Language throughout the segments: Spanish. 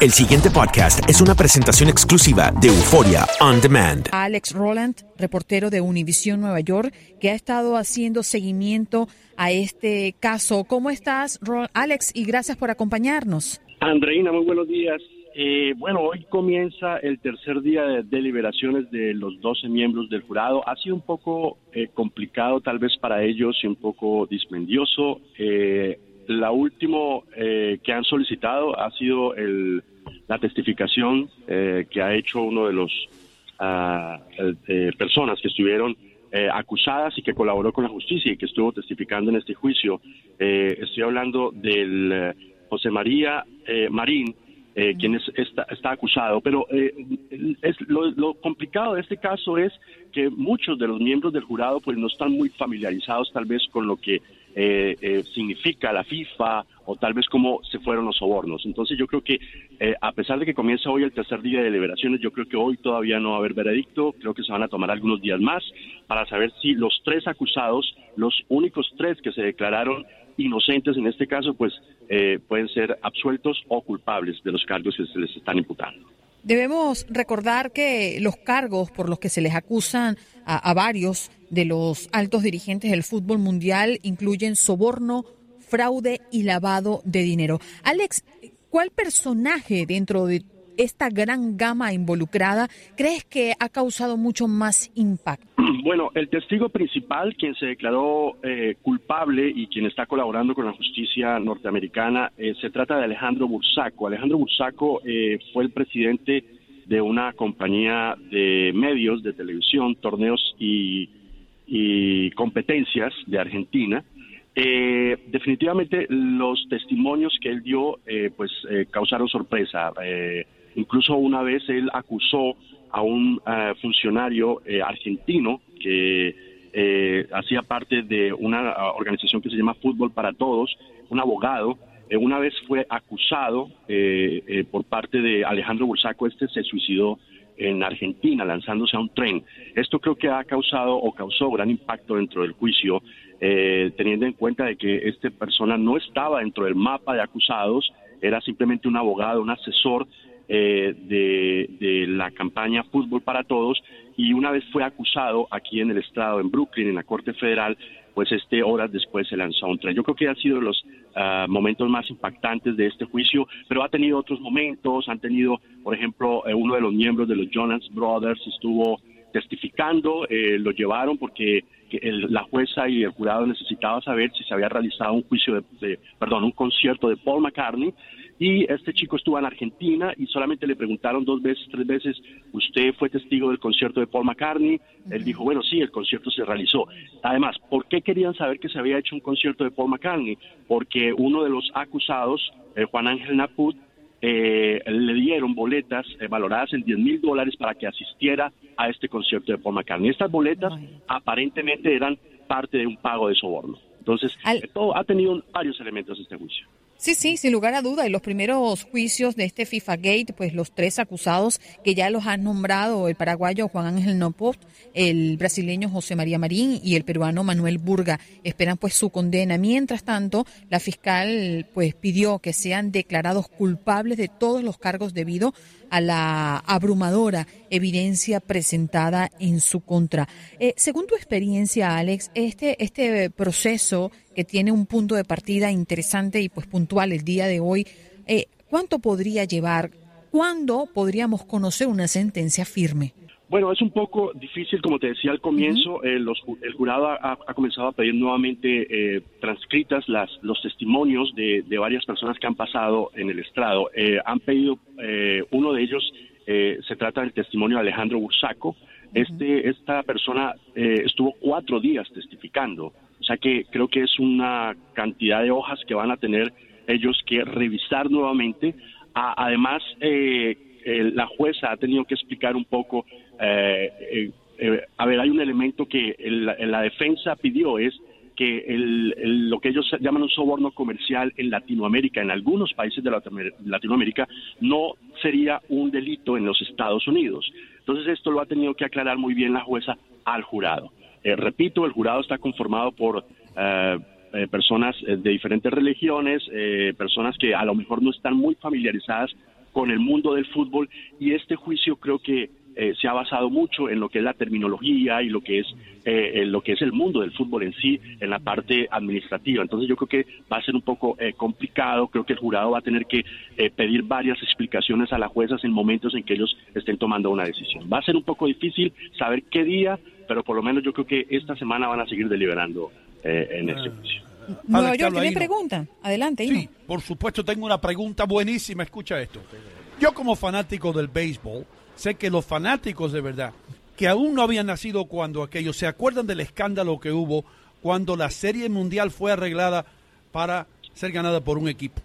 El siguiente podcast es una presentación exclusiva de Euforia On Demand. Alex Roland, reportero de Univision Nueva York, que ha estado haciendo seguimiento a este caso. ¿Cómo estás, Alex? Y gracias por acompañarnos. Andreina, muy buenos días. Eh, bueno, hoy comienza el tercer día de deliberaciones de los 12 miembros del jurado. Ha sido un poco eh, complicado tal vez para ellos y un poco dispendioso. Eh, la última eh, que han solicitado ha sido el, la testificación eh, que ha hecho uno de los uh, personas que estuvieron acusadas y que colaboró con la justicia y que estuvo testificando en este juicio. estoy hablando del José María Marín, quien está, está, acusado. Pero es, lo, lo, complicado de este caso es que muchos de los miembros del jurado pues no están muy familiarizados tal vez con lo que eh, eh, significa la FIFA o tal vez cómo se fueron los sobornos. Entonces yo creo que eh, a pesar de que comienza hoy el tercer día de deliberaciones, yo creo que hoy todavía no va a haber veredicto, creo que se van a tomar algunos días más para saber si los tres acusados, los únicos tres que se declararon inocentes en este caso, pues eh, pueden ser absueltos o culpables de los cargos que se les están imputando. Debemos recordar que los cargos por los que se les acusan a, varios de los altos dirigentes del fútbol mundial incluyen soborno, fraude y lavado de dinero. Alex, ¿cuál personaje dentro de esta gran gama involucrada crees que ha causado mucho más impacto? Bueno, el testigo principal, quien se declaró eh, culpable y quien está colaborando con la justicia norteamericana, eh, se trata de Alejandro Bursaco. Alejandro Bursaco eh, fue el presidente de una compañía de medios, de televisión, torneos y, competencias de Argentina. definitivamente los testimonios que él dio pues causaron sorpresa. incluso una vez él acusó a un eh, funcionario eh, argentino que eh, hacía parte de una organización que se llama Fútbol para Todos, un abogado. una vez fue acusado por parte de Alejandro Bursaco, este se suicidó en Argentina lanzándose a un tren. Esto creo que ha causado o causó gran impacto dentro del juicio, teniendo en cuenta de que esta persona no estaba dentro del mapa de acusados, era simplemente un abogado, un asesor eh, de, la campaña Fútbol para Todos y una vez fue acusado aquí en el estado, en Brooklyn, en la Corte Federal, pues este horas después se lanzó un tren. Yo creo que han sido los ah, momentos más impactantes de este juicio, pero ha tenido otros momentos, han tenido, por ejemplo, eh, uno de los miembros de los Jonas Brothers estuvo testificando, eh, lo llevaron porque la jueza y el jurado necesitaban saber si se había realizado un juicio de, perdón, un concierto de Paul McCartney y este chico estuvo en Argentina y solamente le preguntaron dos veces, tres veces, ¿usted fue testigo del concierto de Paul McCartney? Él dijo, bueno, sí, el concierto se realizó. Además, ¿por qué querían saber que se había hecho un concierto de Paul McCartney? Porque uno de los acusados, eh, Juan Ángel Naput, eh, le dieron boletas eh, valoradas en 10 mil dólares para que asistiera a este concierto de Paul McCartney. Estas boletas aparentemente eran parte de un pago de soborno. Entonces, todo ha tenido varios elementos este juicio. Sí, sí, sin lugar a duda. Y los primeros juicios de este FIFA Gate, pues los tres acusados que ya los han nombrado, el paraguayo Juan Ángel Nopost, el brasileño José María Marín y el peruano Manuel Burga, esperan pues su condena. Mientras tanto, la fiscal pues pidió que sean declarados culpables de todos los cargos debido a la abrumadora evidencia presentada en su contra. Eh, según tu experiencia, Alex, este, este proceso que tiene un punto de partida interesante y pues puntual el día de hoy, eh, ¿cuánto podría llevar? ¿Cuándo podríamos conocer una sentencia firme? Bueno, es un poco difícil, como te decía al comienzo, eh, el jurado ha, comenzado a pedir nuevamente eh, transcritas las, los testimonios de, varias personas que han pasado en el estrado. Eh, han pedido, uno de ellos se trata del testimonio de Alejandro Bursaco. Este, esta persona estuvo cuatro días testificando, o sea que creo que es una cantidad de hojas que van a tener ellos que revisar nuevamente. además, la jueza ha tenido que explicar un poco eh, eh, eh, a ver, hay un elemento que la defensa pidió es que el, lo que ellos llaman un soborno comercial en Latinoamérica, en algunos países de Latinoamérica, no sería un delito en los Estados Unidos. Entonces esto lo ha tenido que aclarar muy bien la jueza al jurado. repito, el jurado está conformado por personas de diferentes religiones, personas que a lo mejor no están muy familiarizadas con el mundo del fútbol y este juicio creo que eh, se ha basado mucho en lo que es la terminología y lo que es eh, lo que es el mundo del fútbol en sí, en la parte administrativa. Entonces yo creo que va a ser un poco eh, complicado. Creo que el jurado va a tener que pedir varias explicaciones a las juezas en momentos en que ellos estén tomando una decisión. Va a ser un poco difícil saber qué día, pero por lo menos yo creo que esta semana van a seguir deliberando en este juicio. Nueva York tiene pregunta. Adelante. Sí, por supuesto tengo una pregunta buenísima. Escucha esto. Yo como fanático del béisbol sé que los fanáticos de verdad, que aún no habían nacido cuando aquellos, se acuerdan del escándalo que hubo cuando la Serie Mundial fue arreglada para ser ganada por un equipo.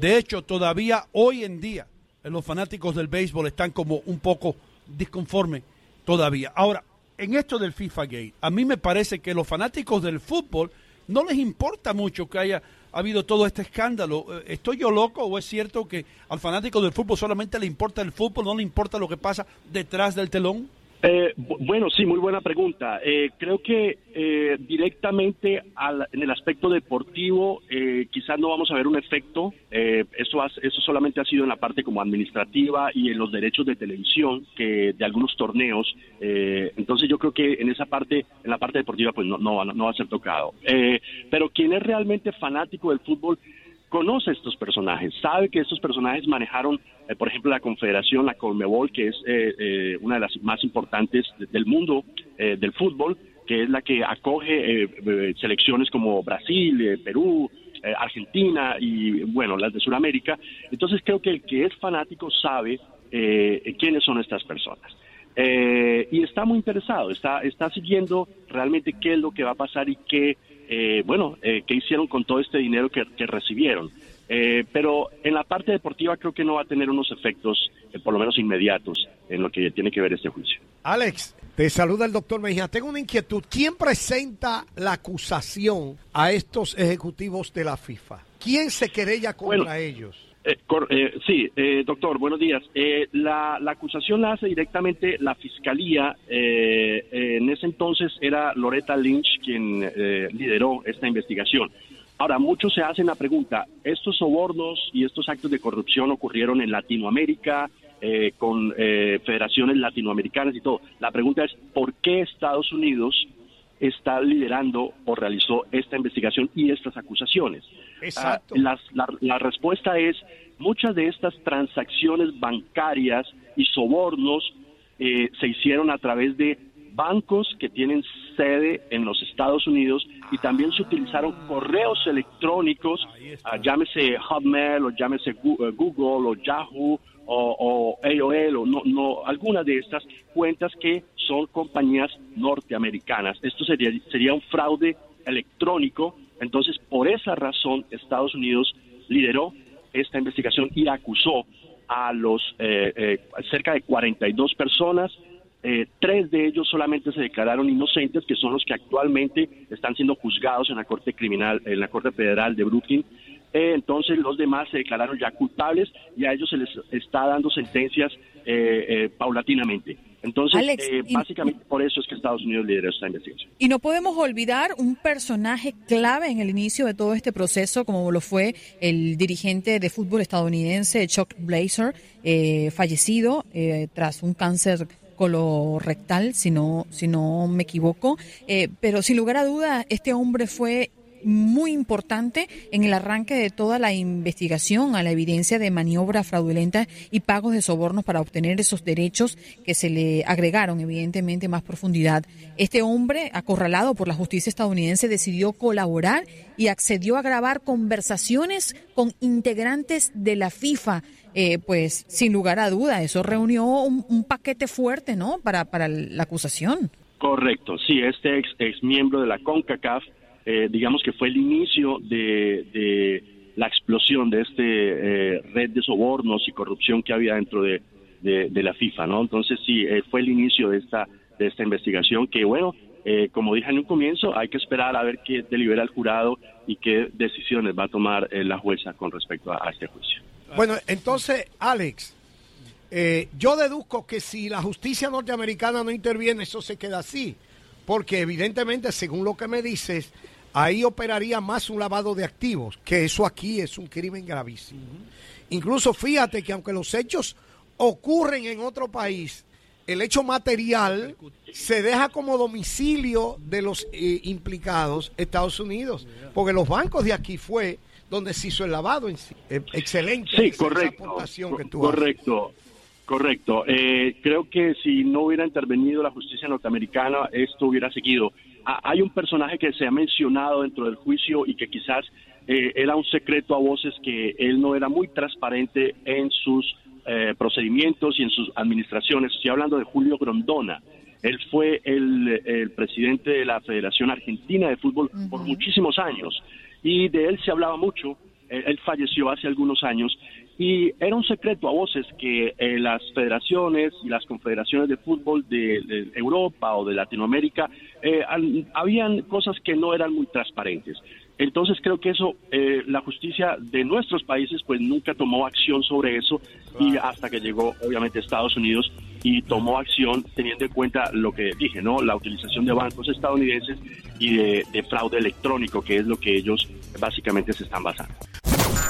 De hecho, todavía hoy en día los fanáticos del béisbol están como un poco disconformes todavía. Ahora, en esto del FIFA Gate, a mí me parece que los fanáticos del fútbol no les importa mucho que haya habido todo este escándalo. Eh, ¿Estoy yo loco o es cierto que al fanático del fútbol solamente le importa el fútbol, no le importa lo que pasa detrás del telón? Eh, bueno, sí, muy buena pregunta. Eh, creo que eh, directamente en el aspecto deportivo quizás no vamos a ver un efecto. eso, eso solamente ha sido en la parte como administrativa y en los derechos de televisión que de algunos torneos. entonces yo creo que en esa parte, en la parte deportiva, pues no, no, no va a ser tocado. pero quien es realmente fanático del fútbol conoce estos personajes, sabe que estos personajes manejaron, eh, por ejemplo, la Confederación, la Conmebol, que es eh, eh, una de las más importantes del mundo del fútbol, que es la que acoge selecciones como Brasil, Perú, Argentina y, bueno, las de Sudamérica. Entonces creo que el que es fanático sabe quiénes son estas personas. Y está muy interesado, está, está siguiendo realmente qué es lo que va a pasar y qué eh, bueno, eh, qué hicieron con todo este dinero que, recibieron. Eh, pero en la parte deportiva creo que no va a tener unos efectos, eh, por lo menos inmediatos, en lo que tiene que ver este juicio. Alex, te saluda el doctor Mejía. Tengo una inquietud. ¿Quién presenta la acusación a estos ejecutivos de la FIFA? ¿Quién se querella contra ellos? Eh, eh, sí, eh, doctor, buenos días. Eh, la, acusación la hace directamente la Fiscalía. en ese entonces era Loretta Lynch quien lideró esta investigación. Ahora, muchos se hacen la pregunta, ¿estos sobornos y estos actos de corrupción ocurrieron en Latinoamérica, con federaciones latinoamericanas y todo? La pregunta es, ¿por qué Estados Unidos está liderando o realizó esta investigación y estas acusaciones. Exacto. Ah, la, respuesta es, muchas de estas transacciones bancarias y sobornos eh, se hicieron a través de bancos que tienen sede en los Estados Unidos y también se utilizaron correos electrónicos, ah, llámese Hotmail o llámese eh, Google o Yahoo o, AOL o no, no, algunas de estas cuentas que son compañías norteamericanas. Esto sería, sería un fraude electrónico. Entonces, por esa razón, Estados Unidos lideró esta investigación y acusó a los eh, eh, cerca de 42 personas. Eh, tres de ellos solamente se declararon inocentes, que son los que actualmente están siendo juzgados en la Corte Criminal, en la Corte Federal de Brooklyn. Eh, entonces los demás se declararon ya culpables y a ellos se les está dando sentencias eh, eh. Entonces, básicamente por eso es que Estados Unidos lidera esta investigación. Y no podemos olvidar un personaje clave en el inicio de todo este proceso, como lo fue el dirigente de fútbol estadounidense Chuck Blazer, fallecido tras un cáncer colorectal, si no, si no me equivoco. pero sin lugar a duda, este hombre fue muy importante en el arranque de toda la investigación a la evidencia de maniobra fraudulenta y pagos de sobornos para obtener esos derechos que se le agregaron evidentemente más profundidad. Este hombre, acorralado por la justicia estadounidense, decidió colaborar y accedió a grabar conversaciones con integrantes de la FIFA. Eh, pues sin lugar a duda, eso reunió un, paquete fuerte, ¿no? Para, para la acusación. Correcto, sí, este ex, ex miembro de la CONCACAF eh, digamos que fue el inicio de, la explosión de este eh, red de sobornos y corrupción que había dentro de, la FIFA, ¿no? Entonces sí, eh, fue el inicio de esta de esta investigación que bueno, como dije en un comienzo, hay que esperar a ver qué delibera el jurado y qué decisiones va a tomar la jueza con respecto a, este juicio. Bueno, entonces, Alex, yo deduzco que si la justicia norteamericana no interviene, eso se queda así, porque evidentemente, según lo que me dices, ahí operaría más un lavado de activos, que eso aquí es un crimen gravísimo. Incluso fíjate que aunque los hechos ocurren en otro país, el hecho material se deja como domicilio de los eh, implicados Estados Unidos, porque los bancos de aquí fue donde se hizo el lavado en sí. Eh, excelente. Sí, correcto. correcto. Correcto. Eh, creo que si no hubiera intervenido la justicia norteamericana, esto hubiera seguido. Ah, hay un personaje que se ha mencionado dentro del juicio y que quizás era un secreto a voces que él no era muy transparente en sus eh, procedimientos y en sus administraciones. Estoy hablando de Julio Grondona. Él fue el, presidente de la Federación Argentina de Fútbol por muchísimos años y de él se hablaba mucho. Él, falleció hace algunos años y era un secreto a voces que eh, las federaciones y las confederaciones de fútbol de, Europa o de Latinoamérica eh, habían cosas que no eran muy transparentes. Entonces creo que eso, eh, la justicia de nuestros países pues nunca tomó acción sobre eso y hasta que llegó obviamente Estados Unidos y tomó acción teniendo en cuenta lo que dije, ¿no? La utilización de bancos estadounidenses y de, de fraude electrónico, que es lo que ellos básicamente se están basando.